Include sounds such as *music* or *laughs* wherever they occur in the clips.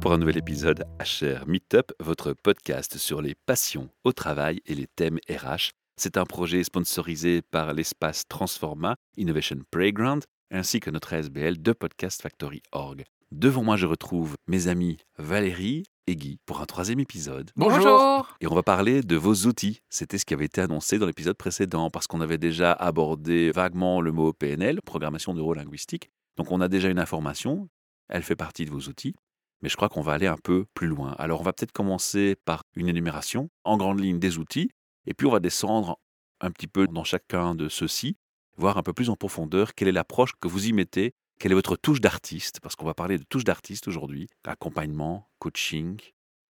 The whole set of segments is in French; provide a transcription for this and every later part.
pour un nouvel épisode HR Meetup, votre podcast sur les passions au travail et les thèmes RH. C'est un projet sponsorisé par l'espace Transforma Innovation Playground ainsi que notre ASBL de Podcast Factory Org. Devant moi, je retrouve mes amis Valérie et Guy pour un troisième épisode. Bonjour. Et on va parler de vos outils. C'était ce qui avait été annoncé dans l'épisode précédent parce qu'on avait déjà abordé vaguement le mot PNL, programmation neurolinguistique. Donc on a déjà une information, elle fait partie de vos outils, mais je crois qu'on va aller un peu plus loin. Alors on va peut-être commencer par une énumération en grande ligne des outils, et puis on va descendre un petit peu dans chacun de ceux-ci, voir un peu plus en profondeur quelle est l'approche que vous y mettez quelle est votre touche d'artiste Parce qu'on va parler de touche d'artiste aujourd'hui. Accompagnement, coaching,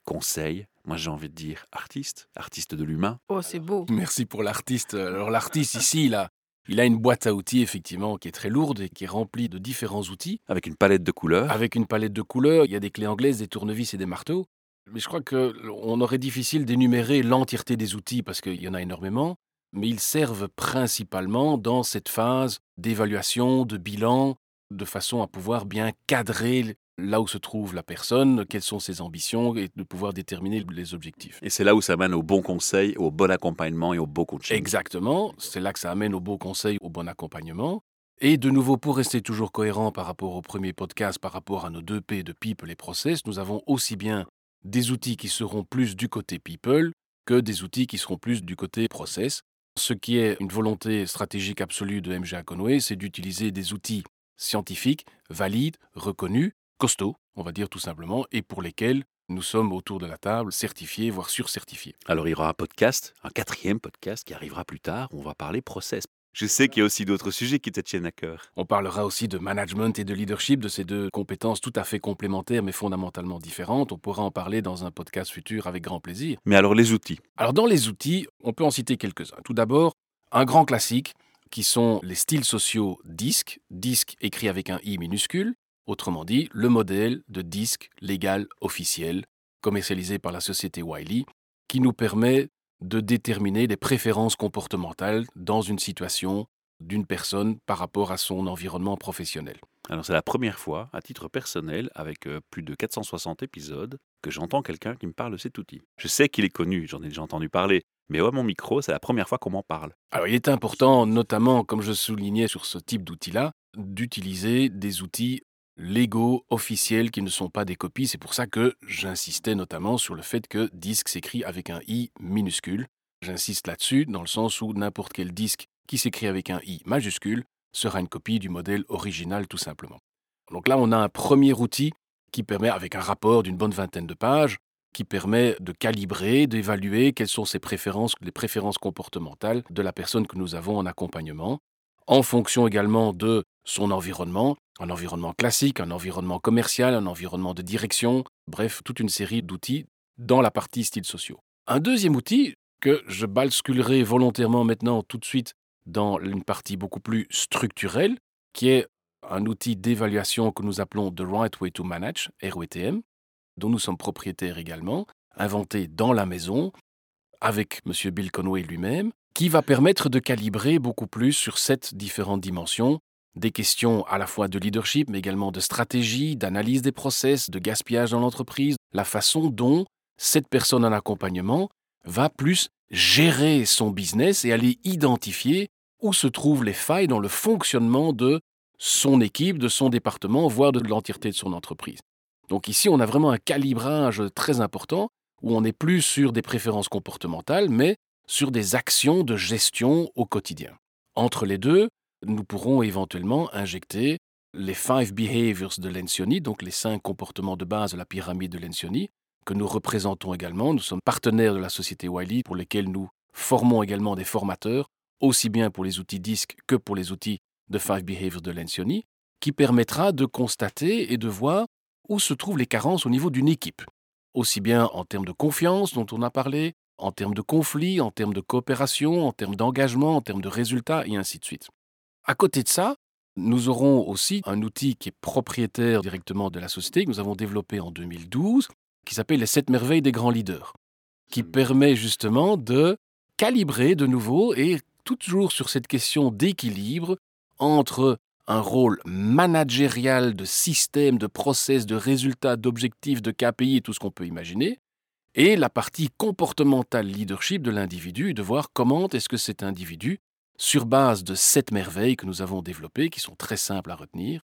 conseil. Moi, j'ai envie de dire artiste, artiste de l'humain. Oh, c'est beau. Merci pour l'artiste. Alors, l'artiste ici, il a, il a une boîte à outils, effectivement, qui est très lourde et qui est remplie de différents outils. Avec une palette de couleurs. Avec une palette de couleurs. Il y a des clés anglaises, des tournevis et des marteaux. Mais je crois qu'on aurait difficile d'énumérer l'entièreté des outils parce qu'il y en a énormément. Mais ils servent principalement dans cette phase d'évaluation, de bilan, de façon à pouvoir bien cadrer là où se trouve la personne, quelles sont ses ambitions et de pouvoir déterminer les objectifs. Et c'est là où ça amène au bon conseil, au bon accompagnement et au beau coaching. Exactement, c'est là que ça amène au bon conseil, au bon accompagnement. Et de nouveau, pour rester toujours cohérent par rapport au premier podcast, par rapport à nos deux P de people et process, nous avons aussi bien des outils qui seront plus du côté people que des outils qui seront plus du côté process. Ce qui est une volonté stratégique absolue de MGA Conway, c'est d'utiliser des outils scientifiques, valides, reconnus, costauds, on va dire tout simplement, et pour lesquels nous sommes autour de la table certifiés, voire surcertifiés. Alors il y aura un podcast, un quatrième podcast qui arrivera plus tard, où on va parler process. Je sais qu'il y a aussi d'autres sujets qui te tiennent à cœur. On parlera aussi de management et de leadership, de ces deux compétences tout à fait complémentaires mais fondamentalement différentes. On pourra en parler dans un podcast futur avec grand plaisir. Mais alors les outils Alors dans les outils, on peut en citer quelques-uns. Tout d'abord, un grand classique, qui sont les styles sociaux DISC, DISC écrit avec un I minuscule, autrement dit le modèle de disque légal officiel commercialisé par la société Wiley, qui nous permet de déterminer les préférences comportementales dans une situation d'une personne par rapport à son environnement professionnel. Alors c'est la première fois, à titre personnel, avec euh, plus de 460 épisodes, que j'entends quelqu'un qui me parle de cet outil. Je sais qu'il est connu, j'en ai déjà entendu parler, mais à mon micro, c'est la première fois qu'on m'en parle. Alors il est important, notamment, comme je soulignais sur ce type d'outil-là, d'utiliser des outils légaux, officiels, qui ne sont pas des copies. C'est pour ça que j'insistais notamment sur le fait que disque s'écrit avec un i minuscule. J'insiste là-dessus, dans le sens où n'importe quel disque qui s'écrit avec un i majuscule sera une copie du modèle original tout simplement. Donc là, on a un premier outil qui permet, avec un rapport d'une bonne vingtaine de pages, qui permet de calibrer, d'évaluer quelles sont ses préférences, les préférences comportementales de la personne que nous avons en accompagnement, en fonction également de son environnement, un environnement classique, un environnement commercial, un environnement de direction, bref, toute une série d'outils dans la partie styles sociaux. Un deuxième outil que je basculerai volontairement maintenant tout de suite dans une partie beaucoup plus structurelle, qui est un outil d'évaluation que nous appelons The Right Way to Manage, RWTM, dont nous sommes propriétaires également, inventé dans la maison avec M. Bill Conway lui-même, qui va permettre de calibrer beaucoup plus sur sept différentes dimensions, des questions à la fois de leadership, mais également de stratégie, d'analyse des process, de gaspillage dans l'entreprise, la façon dont cette personne en accompagnement va plus gérer son business et aller identifier où se trouvent les failles dans le fonctionnement de son équipe, de son département, voire de l'entièreté de son entreprise. Donc ici, on a vraiment un calibrage très important où on n'est plus sur des préférences comportementales, mais sur des actions de gestion au quotidien. Entre les deux, nous pourrons éventuellement injecter les five behaviors de Lencioni, donc les cinq comportements de base de la pyramide de Lencioni, que nous représentons également. Nous sommes partenaires de la société Wiley pour lesquels nous formons également des formateurs, aussi bien pour les outils DISC que pour les outils de Five Behaviors de Lencioni, qui permettra de constater et de voir où se trouvent les carences au niveau d'une équipe, aussi bien en termes de confiance dont on a parlé, en termes de conflit, en termes de coopération, en termes d'engagement, en termes de résultats, et ainsi de suite. À côté de ça, nous aurons aussi un outil qui est propriétaire directement de la société, que nous avons développé en 2012, qui s'appelle les sept merveilles des grands leaders, qui permet justement de calibrer de nouveau et toujours sur cette question d'équilibre entre un rôle managérial de système, de process, de résultats, d'objectifs, de KPI et tout ce qu'on peut imaginer, et la partie comportementale leadership de l'individu, de voir comment est-ce que cet individu, sur base de sept merveilles que nous avons développées, qui sont très simples à retenir,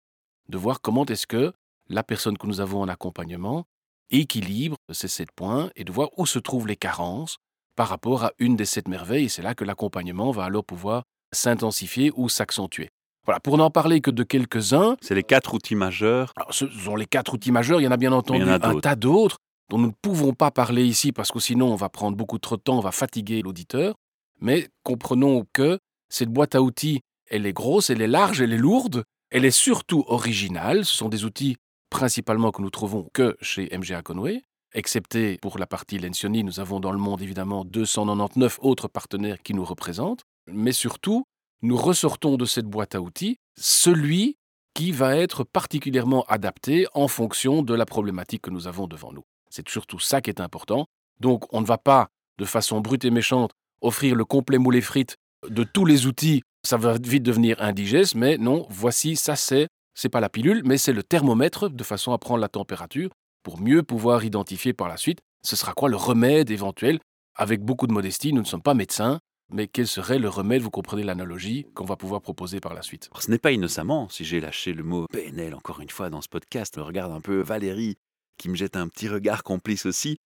de voir comment est-ce que la personne que nous avons en accompagnement équilibre ces sept points et de voir où se trouvent les carences par rapport à une des sept merveilles. Et c'est là que l'accompagnement va alors pouvoir s'intensifier ou s'accentuer. Voilà, pour n'en parler que de quelques-uns. C'est les quatre outils majeurs. Alors, ce sont les quatre outils majeurs. Il y en a bien entendu un tas d'autres dont nous ne pouvons pas parler ici parce que sinon on va prendre beaucoup trop de temps, on va fatiguer l'auditeur. Mais comprenons que cette boîte à outils, elle est grosse, elle est large, elle est lourde, elle est surtout originale. Ce sont des outils principalement que nous trouvons que chez MGA Conway. Excepté pour la partie Lencioni, nous avons dans le monde évidemment 299 autres partenaires qui nous représentent. Mais surtout, nous ressortons de cette boîte à outils celui qui va être particulièrement adapté en fonction de la problématique que nous avons devant nous. C'est surtout ça qui est important. Donc on ne va pas, de façon brute et méchante, offrir le complet moulé frites de tous les outils. Ça va vite devenir indigeste, mais non, voici, ça c'est, c'est pas la pilule, mais c'est le thermomètre de façon à prendre la température pour mieux pouvoir identifier par la suite ce sera quoi le remède éventuel. Avec beaucoup de modestie, nous ne sommes pas médecins, mais quel serait le remède, vous comprenez l'analogie, qu'on va pouvoir proposer par la suite Ce n'est pas innocemment si j'ai lâché le mot PNL encore une fois dans ce podcast. regarde un peu Valérie qui me jette un petit regard complice aussi.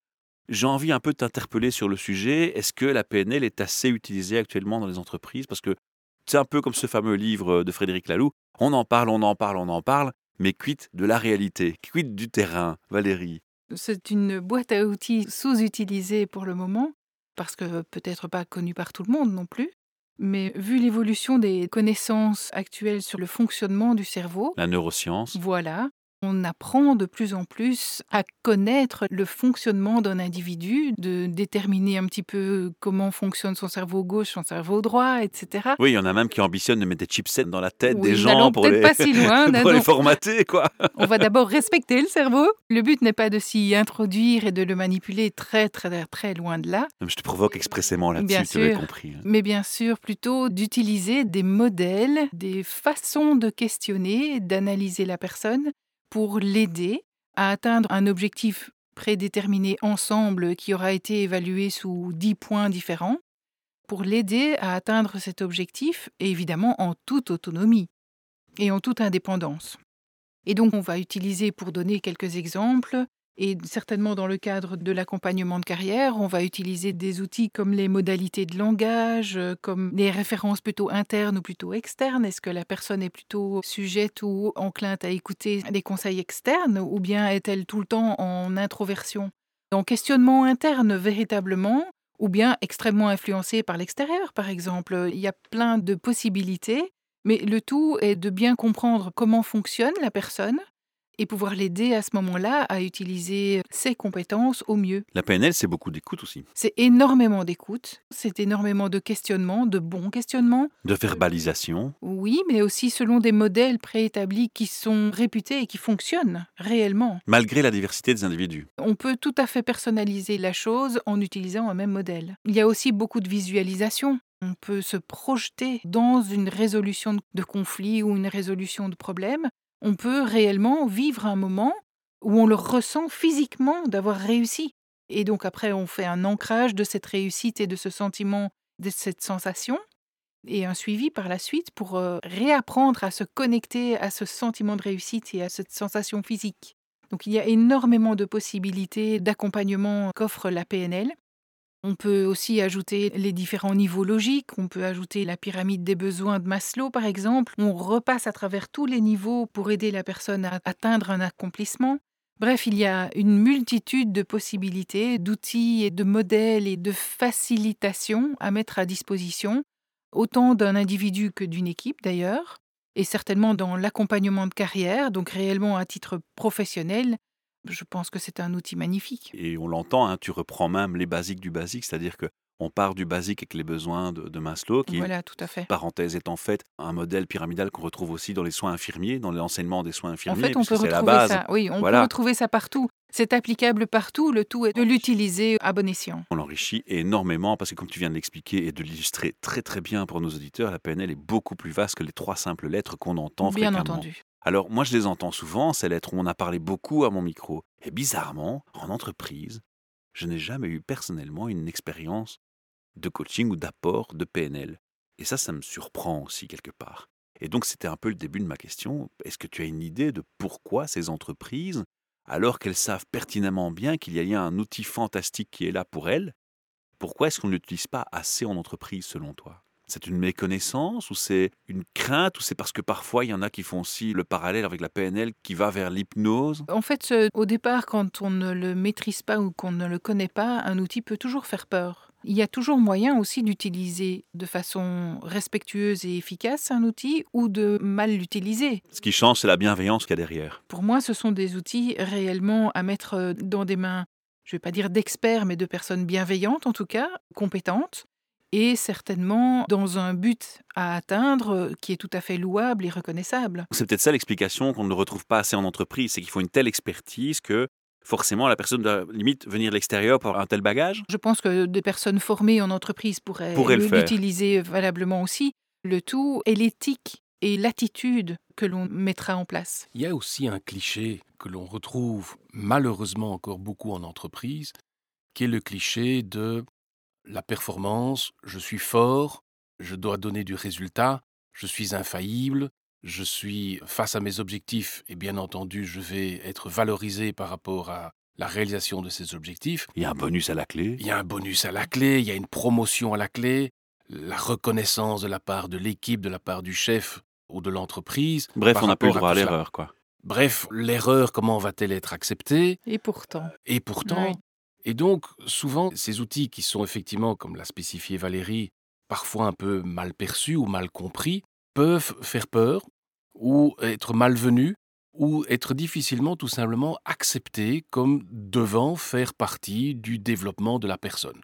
J'ai envie un peu de t'interpeller sur le sujet. Est-ce que la PNL est assez utilisée actuellement dans les entreprises? Parce que c'est un peu comme ce fameux livre de Frédéric Laloux. On en parle, on en parle, on en parle, mais quitte de la réalité, quitte du terrain, Valérie? C'est une boîte à outils sous-utilisée pour le moment, parce que peut-être pas connue par tout le monde non plus. Mais vu l'évolution des connaissances actuelles sur le fonctionnement du cerveau, la neuroscience, voilà, on apprend de plus en plus à connaître le fonctionnement d'un individu, de déterminer un petit peu comment fonctionne son cerveau gauche, son cerveau droit, etc. Oui, il y en a même qui ambitionnent de mettre des chipsets dans la tête des gens pour, les... pas si loin, *laughs* pour les formater. Quoi. *laughs* on va d'abord respecter le cerveau. Le but n'est pas de s'y introduire et de le manipuler très, très, très loin de là. Je te provoque expressément là-dessus, tu as compris. Hein. Mais bien sûr, plutôt d'utiliser des modèles, des façons de questionner, d'analyser la personne pour l'aider à atteindre un objectif prédéterminé ensemble qui aura été évalué sous dix points différents, pour l'aider à atteindre cet objectif, évidemment en toute autonomie et en toute indépendance. Et donc on va utiliser, pour donner quelques exemples, et certainement dans le cadre de l'accompagnement de carrière, on va utiliser des outils comme les modalités de langage, euh, comme les références plutôt internes ou plutôt externes. Est-ce que la personne est plutôt sujette ou enclinte à écouter des conseils externes ou bien est-elle tout le temps en introversion? En questionnement interne véritablement ou bien extrêmement influencée par l'extérieur par exemple. Il y a plein de possibilités. Mais le tout est de bien comprendre comment fonctionne la personne, et pouvoir l'aider à ce moment-là à utiliser ses compétences au mieux. La PNL, c'est beaucoup d'écoute aussi. C'est énormément d'écoute, c'est énormément de questionnement, de bons questionnements. De verbalisation. Oui, mais aussi selon des modèles préétablis qui sont réputés et qui fonctionnent réellement. Malgré la diversité des individus. On peut tout à fait personnaliser la chose en utilisant un même modèle. Il y a aussi beaucoup de visualisation. On peut se projeter dans une résolution de conflit ou une résolution de problème on peut réellement vivre un moment où on le ressent physiquement d'avoir réussi. Et donc après, on fait un ancrage de cette réussite et de ce sentiment, de cette sensation, et un suivi par la suite pour euh, réapprendre à se connecter à ce sentiment de réussite et à cette sensation physique. Donc il y a énormément de possibilités d'accompagnement qu'offre la PNL. On peut aussi ajouter les différents niveaux logiques, on peut ajouter la pyramide des besoins de Maslow par exemple, on repasse à travers tous les niveaux pour aider la personne à atteindre un accomplissement. Bref, il y a une multitude de possibilités, d'outils et de modèles et de facilitations à mettre à disposition, autant d'un individu que d'une équipe d'ailleurs, et certainement dans l'accompagnement de carrière, donc réellement à titre professionnel, je pense que c'est un outil magnifique. Et on l'entend, hein, tu reprends même les basiques du basique, c'est-à-dire que On part du basique avec les besoins de, de Maslow, qui, Voilà, tout à fait. parenthèse est en fait un modèle pyramidal qu'on retrouve aussi dans les soins infirmiers, dans l'enseignement des soins En infirmiers, fait, on peut la retrouver base. ça. Oui, on Voilà. peut retrouver ça partout. C'est applicable partout. Le tout est de l'utiliser à bon escient. On l'enrichit énormément parce que, comme tu viens de l'expliquer et de l'illustrer très très bien pour nos auditeurs, la PNL est beaucoup plus vaste que les trois simples lettres qu'on entend Bien fréquemment. entendu. Alors, moi, je les entends souvent, ces lettres où on a parlé beaucoup à mon micro. Et bizarrement, en entreprise, je n'ai jamais eu personnellement une expérience de coaching ou d'apport de PNL. Et ça, ça me surprend aussi quelque part. Et donc, c'était un peu le début de ma question. Est-ce que tu as une idée de pourquoi ces entreprises, alors qu'elles savent pertinemment bien qu'il y a un outil fantastique qui est là pour elles, pourquoi est-ce qu'on ne l'utilise pas assez en entreprise selon toi? C'est une méconnaissance ou c'est une crainte ou c'est parce que parfois il y en a qui font aussi le parallèle avec la PNL qui va vers l'hypnose? En fait, au départ, quand on ne le maîtrise pas ou qu'on ne le connaît pas, un outil peut toujours faire peur. Il y a toujours moyen aussi d'utiliser de façon respectueuse et efficace un outil ou de mal l'utiliser. Ce qui change, c'est la bienveillance qu'il y a derrière. Pour moi, ce sont des outils réellement à mettre euh, dans des mains, je ne vais pas dire d'experts, mais de personnes bienveillantes en tout cas, compétentes, et certainement dans un but à atteindre euh, qui est tout à fait louable et reconnaissable. C'est peut-être ça l'explication qu'on ne retrouve pas assez en entreprise, c'est qu'il faut une telle expertise que forcément la personne doit limite venir de l'extérieur pour avoir un tel bagage. Je pense que des personnes formées en entreprise pourraient, Pourraient l'utiliser valablement aussi. Le tout est l'éthique et l'attitude que l'on mettra en place. Il y a aussi un cliché que l'on retrouve malheureusement encore beaucoup en entreprise, qui est le cliché de la performance, je suis fort, je dois donner du résultat, je suis infaillible, je suis face à mes objectifs et bien entendu je vais être valorisé par rapport à la réalisation de ces objectifs. Il y a un bonus à la clé. Il y a un bonus à la clé, il y a une promotion à la clé, la reconnaissance de la part de l'équipe, de la part du chef ou de l'entreprise. Bref, par on n'a plus le rapport droit à l'erreur, quoi. Bref, l'erreur, comment va-t-elle être acceptée? Et pourtant, Et pourtant, Oui. Et donc souvent ces outils qui sont effectivement, comme l'a spécifié Valérie, parfois un peu mal perçus ou mal compris, peuvent faire peur ou être malvenus ou être difficilement tout simplement acceptés comme devant faire partie du développement de la personne.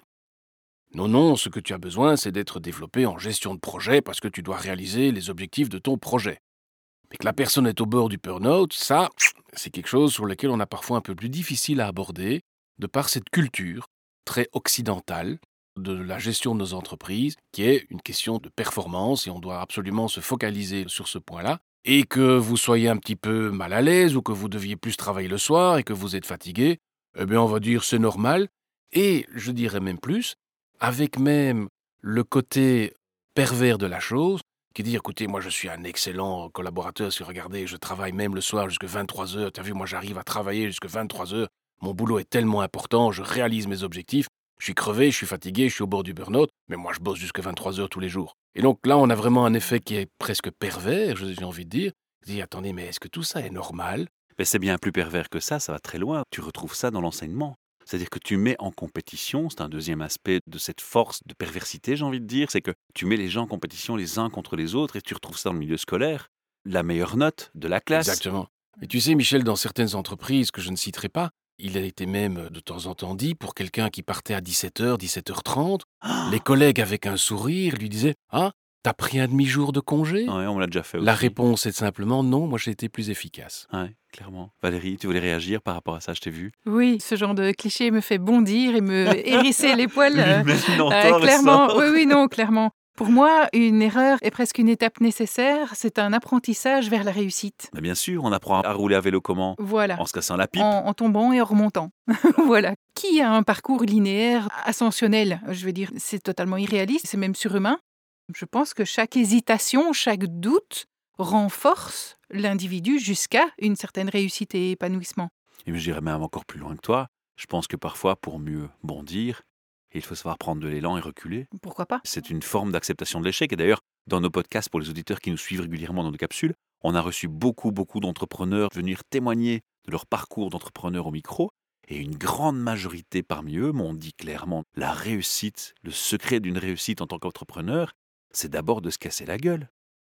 Non, non, ce que tu as besoin, c'est d'être développé en gestion de projet parce que tu dois réaliser les objectifs de ton projet. Mais que la personne est au bord du burn-out, ça, c'est quelque chose sur lequel on a parfois un peu plus difficile à aborder, de par cette culture très occidentale de la gestion de nos entreprises, qui est une question de performance, et on doit absolument se focaliser sur ce point-là. Et que vous soyez un petit peu mal à l'aise, ou que vous deviez plus travailler le soir, et que vous êtes fatigué, eh bien on va dire c'est normal, et je dirais même plus, avec même le côté pervers de la chose, qui dit écoutez, moi je suis un excellent collaborateur, si regardez, je travaille même le soir jusqu'à 23 heures, t'as vu, moi j'arrive à travailler jusqu'à 23 heures, mon boulot est tellement important, je réalise mes objectifs, je suis crevé, je suis fatigué, je suis au bord du burn-out, mais moi je bosse jusqu'à 23 heures tous les jours. Et donc là, on a vraiment un effet qui est presque pervers, j'ai envie de dire. Je dis, attendez, mais est-ce que tout ça est normal? Mais c'est bien plus pervers que ça, ça va très loin. Tu retrouves ça dans l'enseignement. C'est-à-dire que tu mets en compétition, c'est un deuxième aspect de cette force de perversité, j'ai envie de dire, c'est que tu mets les gens en compétition les uns contre les autres et tu retrouves ça dans le milieu scolaire. La meilleure note de la classe. Exactement. Et tu sais, Michel, dans certaines entreprises que je ne citerai pas, il a été même de temps en temps dit pour quelqu'un qui partait à 17h, 17h30, Ah les collègues avec un sourire lui disaient Ah, t'as pris un demi-jour de congé? Ouais, on me l'a déjà fait aussi. La réponse est simplement non, moi j'ai été plus efficace. Ouais, clairement. Valérie, tu voulais réagir par rapport à ça, je t'ai vu. oui, ce genre de cliché me fait bondir et me *laughs* hérisser les poils. euh, Euh, clairement, oui, oui, non, clairement. Pour moi, une erreur est presque une étape nécessaire. C'est un apprentissage vers la réussite. Mais bien sûr, on apprend à rouler à vélo comment? Voilà. En se cassant la pipe. En, en tombant et en remontant. *laughs* voilà. Qui a un parcours linéaire ascensionnel? Je veux dire, c'est totalement irréaliste, c'est même surhumain. Je pense que chaque hésitation, chaque doute renforce l'individu jusqu'à une certaine réussite et épanouissement. Et j'irais même encore plus loin que toi. Je pense que parfois, pour mieux bondir, il faut savoir prendre de l'élan et reculer. Pourquoi pas? C'est une forme d'acceptation de l'échec. Et d'ailleurs, dans nos podcasts, pour les auditeurs qui nous suivent régulièrement dans nos capsules, on a reçu beaucoup, beaucoup d'entrepreneurs venir témoigner de leur parcours d'entrepreneur au micro. Et une grande majorité parmi eux m'ont dit clairement la réussite, le secret d'une réussite en tant qu'entrepreneur, c'est d'abord de se casser la gueule.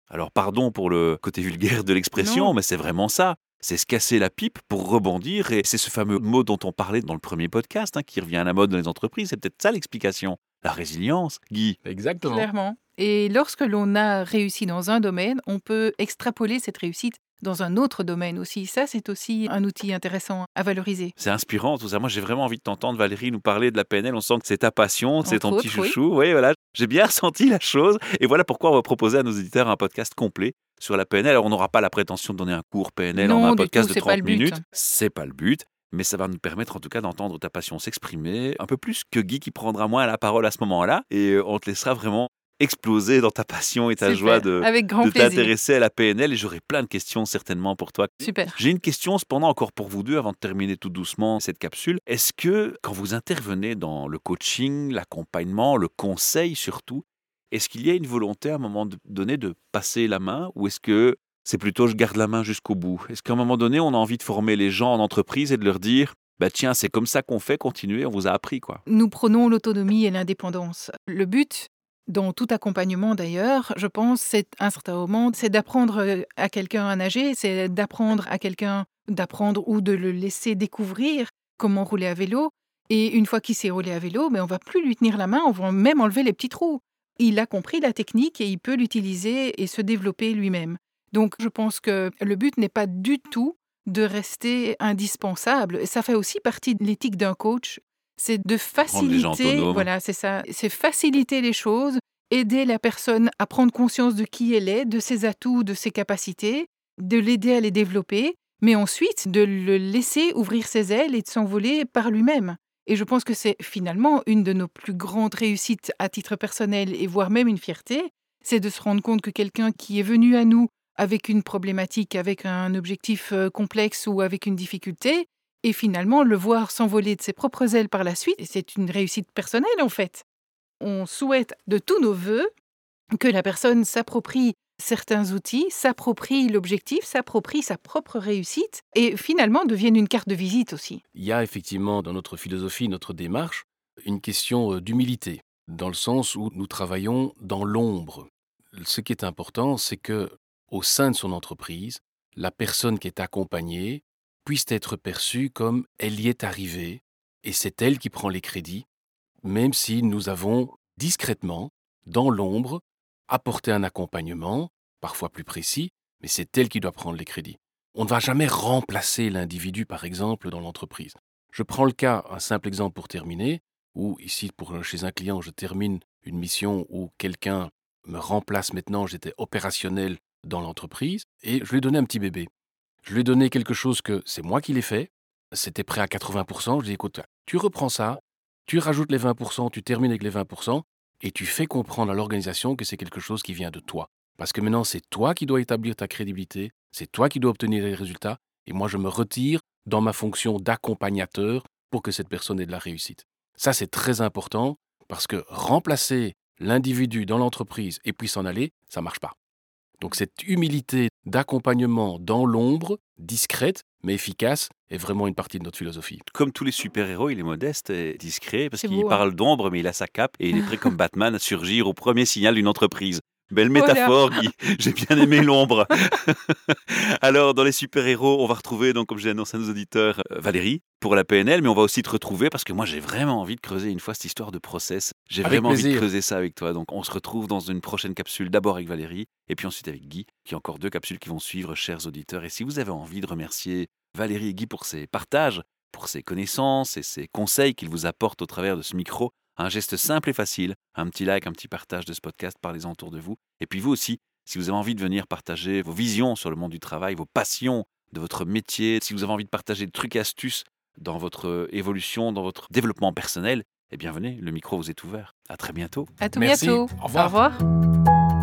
Alors pardon pour le côté vulgaire de l'expression, mais c'est vraiment ça. C'est se casser la pipe pour rebondir. Et c'est ce fameux mot dont on parlait dans le premier podcast, hein, qui revient à la mode dans les entreprises. C'est peut-être ça l'explication. La résilience, Guy. Exactement. Clairement. Et lorsque l'on a réussi dans un domaine, on peut extrapoler cette réussite dans un autre domaine aussi. Ça, c'est aussi un outil intéressant à valoriser. C'est inspirant tout ça. Moi, j'ai vraiment envie de t'entendre, Valérie, nous parler de la PNL. On sent que c'est ta passion, c'est ton petit oui. chouchou. Oui, voilà. J'ai bien *laughs* ressenti la chose. Et voilà pourquoi on va proposer à nos éditeurs un podcast complet sur la PNL. Alors, on n'aura pas la prétention de donner un cours PNL Non, en un podcast tout, de c'est pas 30 le but. minutes. C'est pas le but. Mais ça va nous permettre en tout cas d'entendre ta passion s'exprimer un peu plus que Guy qui prendra moins la parole à ce moment-là. Et euh, on te laissera vraiment exploser dans ta passion et ta Super. joie de, de t'intéresser à la PNL. Et j'aurai plein de questions certainement pour toi. Super. J'ai une question cependant encore pour vous deux avant de terminer tout doucement cette capsule. Est-ce que quand vous intervenez dans le coaching, l'accompagnement, le conseil surtout, est-ce qu'il y a une volonté à un moment donné de passer la main? Ou est-ce que c'est plutôt je garde la main jusqu'au bout? Est-ce qu'à un moment donné on a envie de former les gens en entreprise et de leur dire bah tiens c'est comme ça qu'on fait, continuez, on vous a appris quoi? Nous prenons l'autonomie et l'indépendance. Le but, dans tout accompagnement d'ailleurs, je pense, c'est un certain moment, c'est d'apprendre euh, à quelqu'un à nager, c'est d'apprendre à quelqu'un d'apprendre ou de le laisser découvrir comment rouler à vélo. Et une fois qu'il sait rouler à vélo, mais on va plus lui tenir la main, on va même enlever les petits trous. Il a compris la technique et il peut l'utiliser et se développer lui-même. Donc je pense que le but n'est pas du tout de rester indispensable. Ça fait aussi partie de l'éthique d'un coach, c'est de faciliter, voilà, c'est ça, c'est faciliter les choses, aider la personne à prendre conscience de qui elle est, de ses atouts, de ses capacités, de l'aider à les développer, mais ensuite de le laisser ouvrir ses ailes et de s'envoler par lui-même. Et je pense que c'est finalement une de nos plus grandes réussites à titre personnel et voire même une fierté, c'est de se rendre compte que quelqu'un qui est venu à nous avec une problématique, avec un objectif euh, complexe ou avec une difficulté, et finalement le voir s'envoler de ses propres ailes par la suite, c'est une réussite personnelle en fait. On souhaite de tous nos voeux que la personne s'approprie certains outils, s'approprie l'objectif, s'approprie sa propre réussite et finalement devienne une carte de visite aussi. Il y a effectivement dans notre philosophie, notre démarche, une question euh, d'humilité, dans le sens où nous travaillons dans l'ombre. Ce qui est important, c'est que au sein de son entreprise, la personne qui est accompagnée puisse être perçue comme elle y est arrivée, et c'est elle qui prend les crédits, même si nous avons discrètement, dans l'ombre, apporté un accompagnement, parfois plus précis, mais c'est elle qui doit prendre les crédits. On ne va jamais remplacer l'individu, par exemple, dans l'entreprise. Je prends le cas, un simple exemple pour terminer, où ici, pour, chez un client, je termine une mission où quelqu'un me remplace maintenant, j'étais opérationnel dans l'entreprise, et je lui ai donné un petit bébé. Je lui ai donné quelque chose que c'est moi qui l'ai fait, c'était prêt à 80%, je lui ai dit, écoute, tu reprends ça, tu rajoutes les 20%, tu termines avec les 20%, et tu fais comprendre à l'organisation que c'est quelque chose qui vient de toi. Parce que maintenant, c'est toi qui dois établir ta crédibilité, c'est toi qui dois obtenir les résultats, et moi, je me retire dans ma fonction d'accompagnateur pour que cette personne ait de la réussite. Ça, c'est très important, parce que remplacer l'individu dans l'entreprise et puis s'en aller, ça marche pas. Donc cette humilité d'accompagnement dans l'ombre, discrète mais efficace, est vraiment une partie de notre philosophie. Comme tous les super-héros, il est modeste et discret parce qu'il hein. parle d'ombre mais il a sa cape et il est prêt comme *laughs* Batman à surgir au premier signal d'une entreprise. Belle métaphore, Guy. *laughs* J'ai bien aimé l'ombre. *laughs* Alors, dans les super-héros, on va retrouver, donc, comme j'ai annoncé à nos auditeurs, euh, Valérie pour la PNL, mais on va aussi te retrouver parce que moi, j'ai vraiment envie de creuser une fois cette histoire de process. J'ai vraiment envie de creuser ça avec toi. Donc, on se retrouve dans une prochaine capsule, d'abord avec Valérie et puis ensuite avec Guy, qui a encore deux capsules qui vont suivre, chers auditeurs. Et si vous avez envie de remercier Valérie et Guy pour ces partages, pour ses connaissances et ses conseils qu'ils vous apportent au travers de ce micro, un geste simple et facile, un petit like, un petit partage de ce podcast, parlez-en autour de vous. Et puis vous aussi, si vous avez envie de venir partager vos visions sur le monde du travail, vos passions de votre métier, si vous avez envie de partager des trucs et astuces dans votre euh, évolution, dans votre développement personnel, eh bien venez, le micro vous est ouvert. À très bientôt. À tout Merci. bientôt. Au revoir. Au revoir.